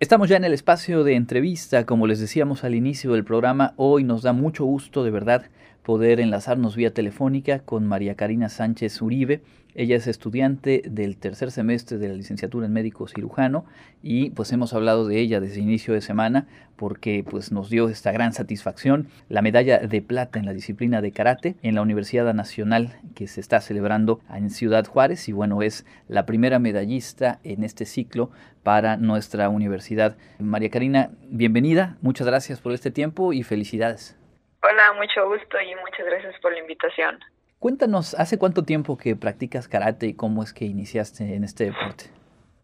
Estamos ya en el espacio de entrevista, como les decíamos al inicio del programa, hoy nos da mucho gusto de verdad poder enlazarnos vía telefónica con María Karina Sánchez Uribe. Ella es estudiante del tercer semestre de la licenciatura en médico cirujano y pues hemos hablado de ella desde inicio de semana porque pues nos dio esta gran satisfacción la medalla de plata en la disciplina de karate en la Universidad Nacional que se está celebrando en Ciudad Juárez y bueno es la primera medallista en este ciclo para nuestra universidad. María Karina, bienvenida, muchas gracias por este tiempo y felicidades. Hola, mucho gusto y muchas gracias por la invitación. Cuéntanos, ¿hace cuánto tiempo que practicas karate y cómo es que iniciaste en este deporte?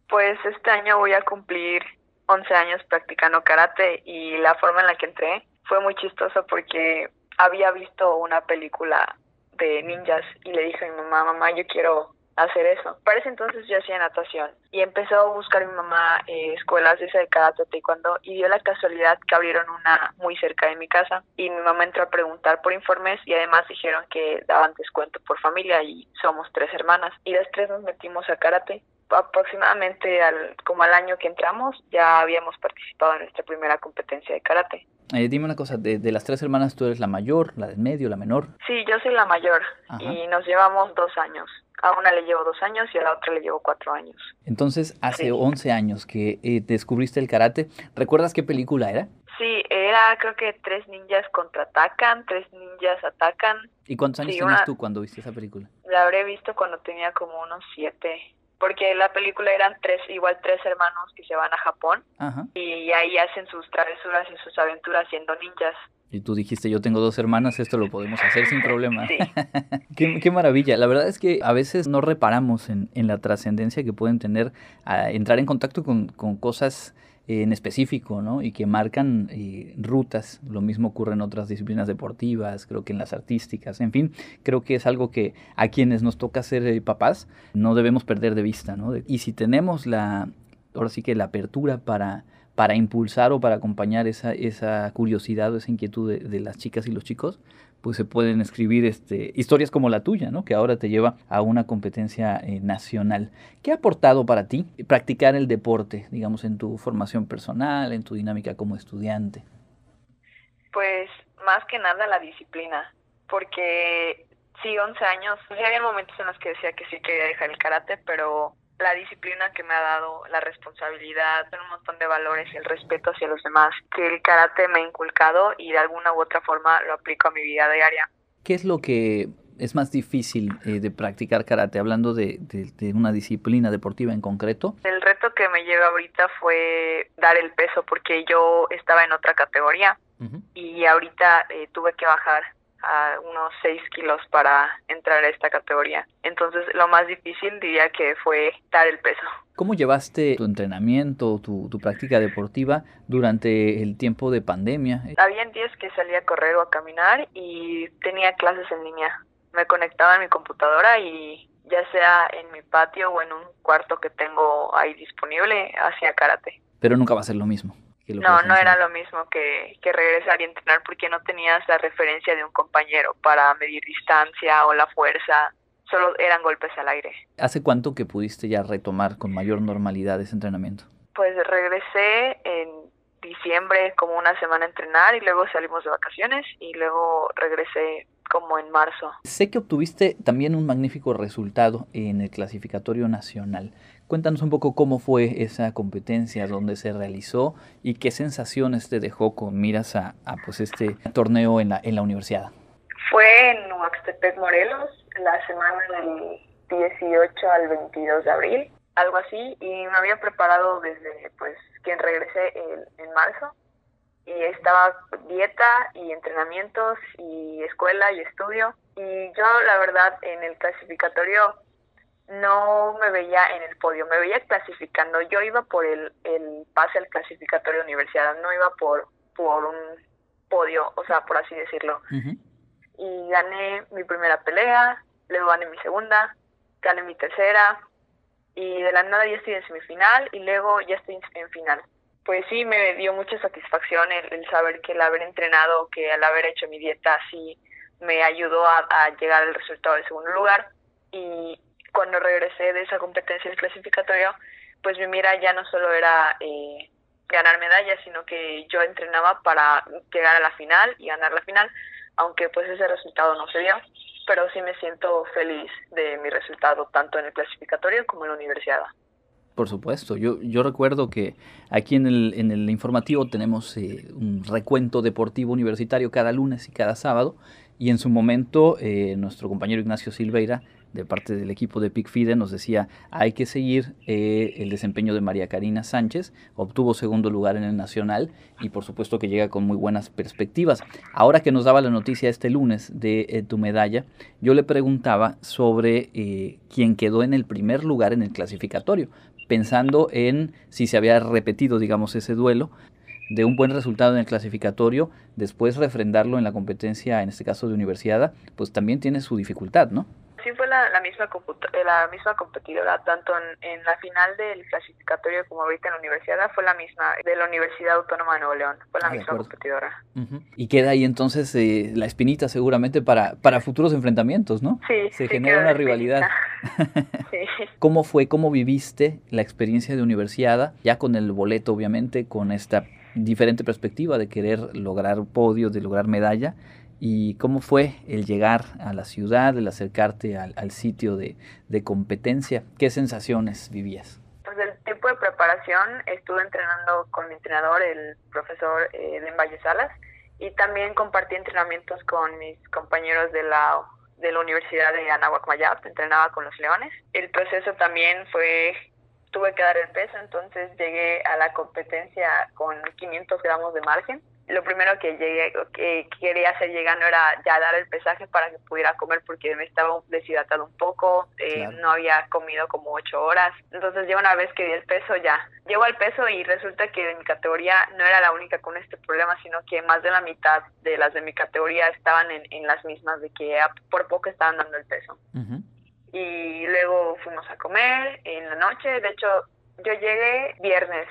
Pues este año voy a cumplir 11 años practicando karate y la forma en la que entré fue muy chistoso porque había visto una película de ninjas y le dije a mi mamá, mamá, yo quiero hacer eso. Para ese entonces yo hacía natación y empezó a buscar mi mamá eh, escuelas de karate taekwondo y dio la casualidad que abrieron una muy cerca de mi casa y mi mamá entró a preguntar por informes y además dijeron que daban descuento por familia y somos tres hermanas y las tres nos metimos a karate aproximadamente al, como al año que entramos ya habíamos participado en nuestra primera competencia de karate. Eh, dime una cosa, de, de, las tres hermanas, ¿tú eres la mayor, la del medio, la menor? Sí, yo soy la mayor y nos llevamos dos años. A una le llevo dos años y a la otra le llevo cuatro años. Entonces, hace once 11 años que eh, descubriste el karate. ¿Recuerdas qué película era? Sí, era creo que tres ninjas contraatacan, tres ninjas atacan. ¿Y cuántos años tenías tú cuando viste esa película? La habré visto cuando tenía como unos siete porque la película eran tres, igual tres hermanos que se van a Japón y ahí hacen sus travesuras y sus aventuras siendo ninjas. Y tú dijiste, yo tengo dos hermanas, esto lo podemos hacer sin problema. qué, maravilla. La verdad es que a veces no reparamos en, en la trascendencia que pueden tener a entrar en contacto con, con cosas en específico, ¿no? Y que marcan eh, rutas. Lo mismo ocurre en otras disciplinas deportivas, creo que en las artísticas, en fin, creo que es algo que a quienes nos toca ser eh, papás no debemos perder de vista, ¿no? Y si tenemos la, ahora sí que la apertura para para impulsar o para acompañar esa, esa curiosidad o esa inquietud de, las chicas y los chicos, pues se pueden escribir este, historias como la tuya, ¿no? que ahora te lleva a una competencia eh, nacional. ¿Qué ha aportado para ti practicar el deporte, digamos, en tu formación personal, en tu dinámica como estudiante? Pues más que nada la disciplina, porque sí, 11 años, sí había momentos en los que decía que sí quería dejar el karate, pero la disciplina que me ha dado, la responsabilidad, un montón de valores y el respeto hacia los demás, que el karate me ha inculcado y de alguna u otra forma lo aplico a mi vida diaria. ¿Qué es lo que es más difícil eh, de practicar karate, hablando de, de, una disciplina deportiva en concreto? El reto que me lleva ahorita fue dar el peso porque yo estaba en otra categoría y ahorita eh, tuve que bajar a unos 6 kilos para entrar a esta categoría. Entonces lo más difícil diría que fue dar el peso. ¿Cómo llevaste tu entrenamiento, tu, tu práctica deportiva durante el tiempo de pandemia? Había días que salía a correr o a caminar y tenía clases en línea. Me conectaba a mi computadora y ya sea en mi patio o en un cuarto que tengo ahí disponible, hacía karate. Pero nunca va a ser lo mismo no, no era lo mismo que, que regresar y entrenar porque no tenías la referencia de un compañero para medir distancia o la fuerza, solo eran golpes al aire. ¿Hace cuánto que pudiste ya retomar con mayor normalidad ese entrenamiento? Pues regresé en diciembre como una semana a entrenar y luego salimos de vacaciones y luego regresé como en marzo. Sé que obtuviste también un magnífico resultado en el clasificatorio nacional. Cuéntanos un poco cómo fue esa competencia, dónde se realizó y qué sensaciones te dejó con miras a, pues este torneo en la, en la universidad. Fue en Huaxtepec, Morelos, la semana del 18 al 22 de abril, algo así, y me había preparado desde pues que regresé en marzo y estaba dieta y entrenamientos y escuela y estudio y yo la verdad en el clasificatorio no me veía en el podio, me veía clasificando. Yo iba por el, el pase al clasificatorio de universidad, no iba por, por un podio, o sea, por así decirlo. Y gané mi primera pelea, luego gané mi segunda, gané mi tercera, y de la nada ya estoy en semifinal y luego ya estoy en final. Pues sí, me dio mucha satisfacción el, saber que el haber entrenado, que al haber hecho mi dieta así me ayudó a, a llegar al resultado del segundo lugar. Y cuando regresé de esa competencia del clasificatorio, pues mi mira ya no solo era eh, ganar medallas, sino que yo entrenaba para llegar a la final y ganar la final, aunque pues ese resultado no se dio, pero sí me siento feliz de mi resultado, tanto en el clasificatorio como en la universidad. Por supuesto, yo, recuerdo que aquí en el, en el informativo tenemos eh, un recuento deportivo universitario cada lunes y cada sábado y en su momento eh, nuestro compañero Ignacio Silveira de parte del equipo de PICFIDE nos decía hay que seguir eh, el desempeño de María Karina Sánchez, obtuvo segundo lugar en el Nacional y por supuesto que llega con muy buenas perspectivas. Ahora que nos daba la noticia este lunes de eh, tu medalla, yo le preguntaba sobre eh, quién quedó en el primer lugar en el clasificatorio, pensando en si se había repetido, digamos, ese duelo de un buen resultado en el clasificatorio, después refrendarlo en la competencia, en este caso de universidad, pues también tiene su dificultad, ¿no? Sí fue la, la misma eh, la misma competidora tanto en, la final del clasificatorio como ahorita en la universidad fue la misma de la Universidad Autónoma de Nuevo León fue la ah, misma competidora. Y queda ahí entonces eh, la espinita seguramente para para futuros enfrentamientos no sí se genera una rivalidad. sí. cómo fue cómo viviste la experiencia de universidad ya con el boleto obviamente con esta diferente perspectiva de querer lograr podio de lograr medalla y cómo fue el llegar a la ciudad, el acercarte al, sitio de, competencia, qué sensaciones vivías. Pues el tiempo de preparación estuve entrenando con mi entrenador, el profesor eh, y también compartí entrenamientos con mis compañeros de la de la Universidad de Anáhuac Mayap, entrenaba con los Leones. El proceso también fue, tuve que dar el peso, entonces llegué a la competencia con 500 gramos de margen lo primero que llegué que quería hacer llegando era ya dar el pesaje para que pudiera comer porque me estaba deshidratado un poco eh, no había comido como ocho horas. Entonces ya una vez que di el peso ya llego al peso y resulta que de mi categoría no era la única con este problema sino que más de la mitad de las de mi categoría estaban en, en las mismas de que por poco estaban dando el peso. Y luego fuimos a comer en la noche. De hecho yo llegué viernes,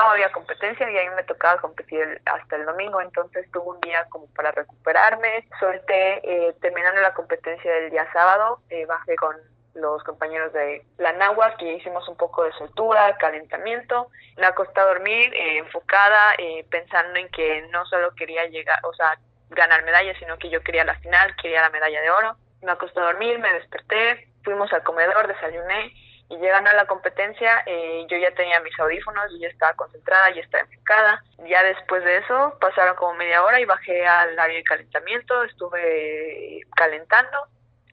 había competencia y a mí me tocaba competir hasta el domingo, entonces tuve un día como para recuperarme, solté, eh, terminando la competencia del día sábado, eh, bajé con los compañeros de la Nahua, que hicimos un poco de soltura, calentamiento, me acosté a dormir eh, enfocada, pensando en que no solo quería llegar, o sea, ganar medalla, sino que yo quería la final, quería la medalla de oro. Me acosté a dormir, me desperté, fuimos al comedor, desayuné, y llegando a la competencia eh, yo ya tenía mis audífonos, yo ya estaba concentrada, ya estaba enfocada. Ya después de eso pasaron como media hora y bajé al área de calentamiento, estuve calentando,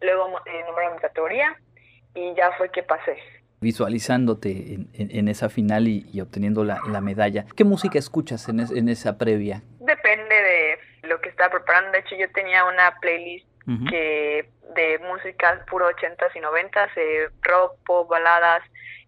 luego eh, nombraron mi categoría y ya fue que pasé. Visualizándote en, esa final y, obteniendo la, medalla, ¿qué música escuchas en, en esa previa? Depende de lo que estaba preparando. De hecho, yo tenía una playlist que de música puro 80s y 90s, eh, rock, pop, baladas,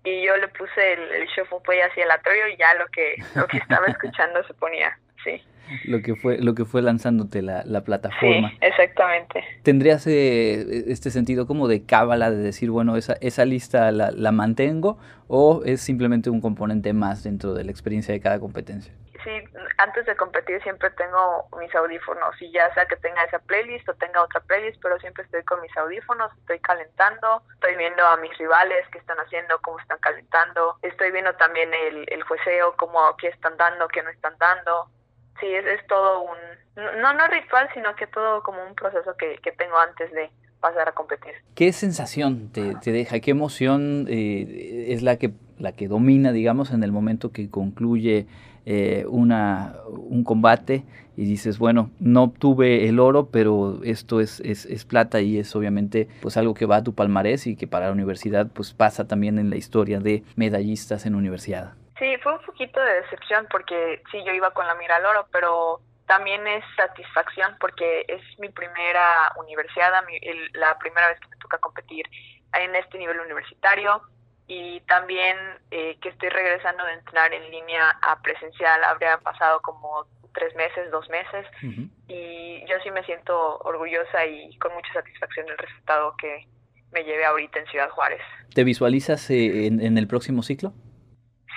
y yo le puse el, el shuffle así aleatorio y ya lo que, lo que estaba escuchando se ponía, sí. Lo que fue, lo que fue lanzándote la, la plataforma. Sí, exactamente. ¿Tendrías eh, este sentido como de cábala, de decir, bueno, esa, esa lista la, la mantengo, o es simplemente un componente más dentro de la experiencia de cada competencia? Sí, antes de competir siempre tengo mis audífonos y ya sea que tenga esa playlist o tenga otra playlist, pero siempre estoy con mis audífonos, estoy calentando, estoy viendo a mis rivales qué están haciendo, cómo están calentando, estoy viendo también el, el jueceo, cómo, qué están dando, qué no están dando. Sí, es, es todo un, no, no ritual, sino que todo como un proceso que, que tengo antes de pasar a competir. ¿Qué sensación te, te deja? ¿Qué emoción eh, es la que, la que domina, digamos, en el momento que concluye eh, una, un combate y dices, bueno, no obtuve el oro, pero esto es, es, es, plata y es obviamente pues algo que va a tu palmarés y que para la universidad pues pasa también en la historia de medallistas en universidad. Sí, fue un poquito de decepción porque sí, yo iba con la mira al oro, pero también es satisfacción porque es mi primera universidad, la primera vez que me toca competir en este nivel universitario y también eh, que estoy regresando de entrenar en línea a presencial, habría pasado como tres meses, dos meses, y yo sí me siento orgullosa y con mucha satisfacción del resultado que me llevé ahorita en Ciudad Juárez. ¿Te visualizas eh, en el próximo ciclo?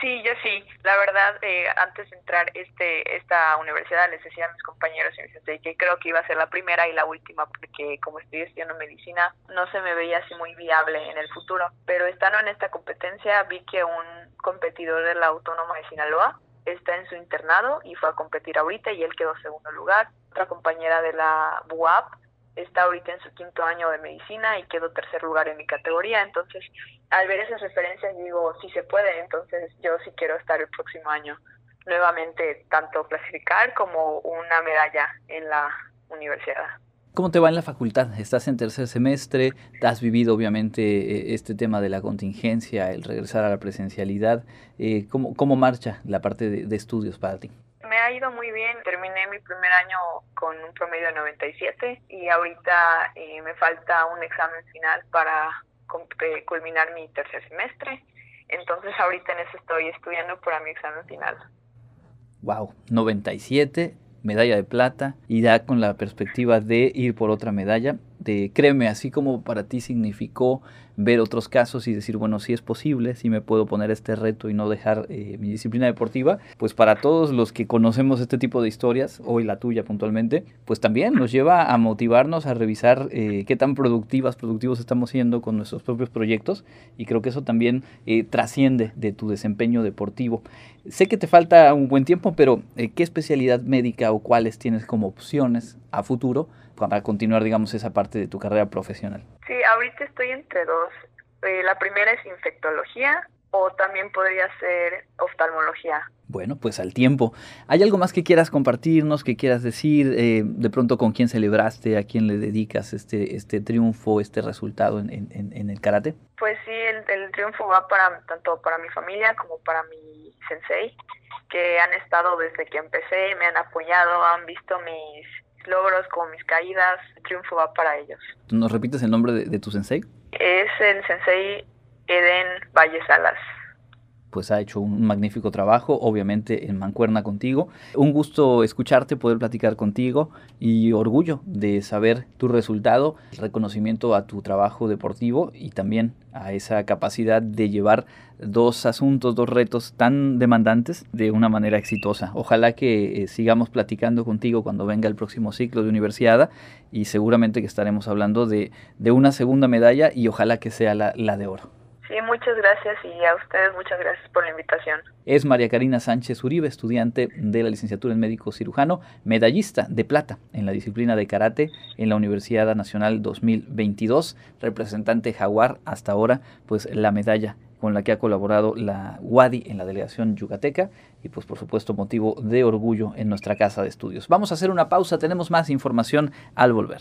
Sí, yo sí. La verdad, eh, antes de entrar este esta universidad les decía a mis compañeros y que creo que iba a ser la primera y la última porque como estoy estudiando medicina no se me veía así muy viable en el futuro. Pero estando en esta competencia vi que un competidor de la Autónoma de Sinaloa está en su internado y fue a competir ahorita y él quedó segundo lugar. Otra compañera de la BUAP está ahorita en su quinto año de medicina y quedó tercer lugar en mi categoría. Entonces, al ver esas referencias digo, sí se puede, entonces yo sí quiero estar el próximo año nuevamente tanto clasificar como una medalla en la universidad. ¿Cómo te va en la facultad? Estás en tercer semestre, has vivido obviamente eh, este tema de la contingencia, el regresar a la presencialidad. Eh, ¿cómo, ¿Cómo marcha la parte de, estudios para ti? Ha ido muy bien, terminé mi primer año con un promedio de 97 y ahorita eh, me falta un examen final para culminar mi tercer semestre. Entonces ahorita en eso estoy estudiando para mi examen final. Wow, 97, medalla de plata y da con la perspectiva de ir por otra medalla. De, créeme, así como para ti significó ver otros casos y decir, bueno, si es posible, si me puedo poner este reto y no dejar eh, mi disciplina deportiva, pues para todos los que conocemos este tipo de historias, hoy la tuya puntualmente, pues también nos lleva a motivarnos a revisar eh, qué tan productivas, productivos estamos siendo con nuestros propios proyectos y creo que eso también eh, trasciende de tu desempeño deportivo. Sé que te falta un buen tiempo, pero ¿qué especialidad médica o cuáles tienes como opciones a futuro para continuar, digamos, esa parte de tu carrera profesional? Sí, ahorita estoy entre dos. Eh, la primera es infectología o también podría ser oftalmología. Bueno, pues al tiempo. ¿Hay algo más que quieras compartirnos, que quieras decir? Eh, de pronto, ¿con quién celebraste? ¿A quién le dedicas este, este triunfo, este resultado en, en, en el karate? Pues sí, el, el, triunfo va para tanto para mi familia como para mi sensei, que han estado desde que empecé, me han apoyado, han visto mis logros, como mis caídas, el triunfo va para ellos. ¿Nos repites el nombre de, tu sensei? Es el sensei Eden Valle Salas pues ha hecho un magnífico trabajo, obviamente en mancuerna contigo. Un gusto escucharte, poder platicar contigo y orgullo de saber tu resultado, reconocimiento a tu trabajo deportivo y también a esa capacidad de llevar dos asuntos, dos retos tan demandantes de una manera exitosa. Ojalá que eh, sigamos platicando contigo cuando venga el próximo ciclo de universidad y seguramente que estaremos hablando de, una segunda medalla y ojalá que sea la de oro. Sí, muchas gracias y a ustedes muchas gracias por la invitación. Es María Karina Sánchez Uribe, estudiante de la licenciatura en médico cirujano, medallista de plata en la disciplina de karate en la Universidad Nacional 2022, representante jaguar hasta ahora, pues la medalla con la que ha colaborado la UADI en la delegación yucateca y pues por supuesto motivo de orgullo en nuestra casa de estudios. Vamos a hacer una pausa, tenemos más información al volver.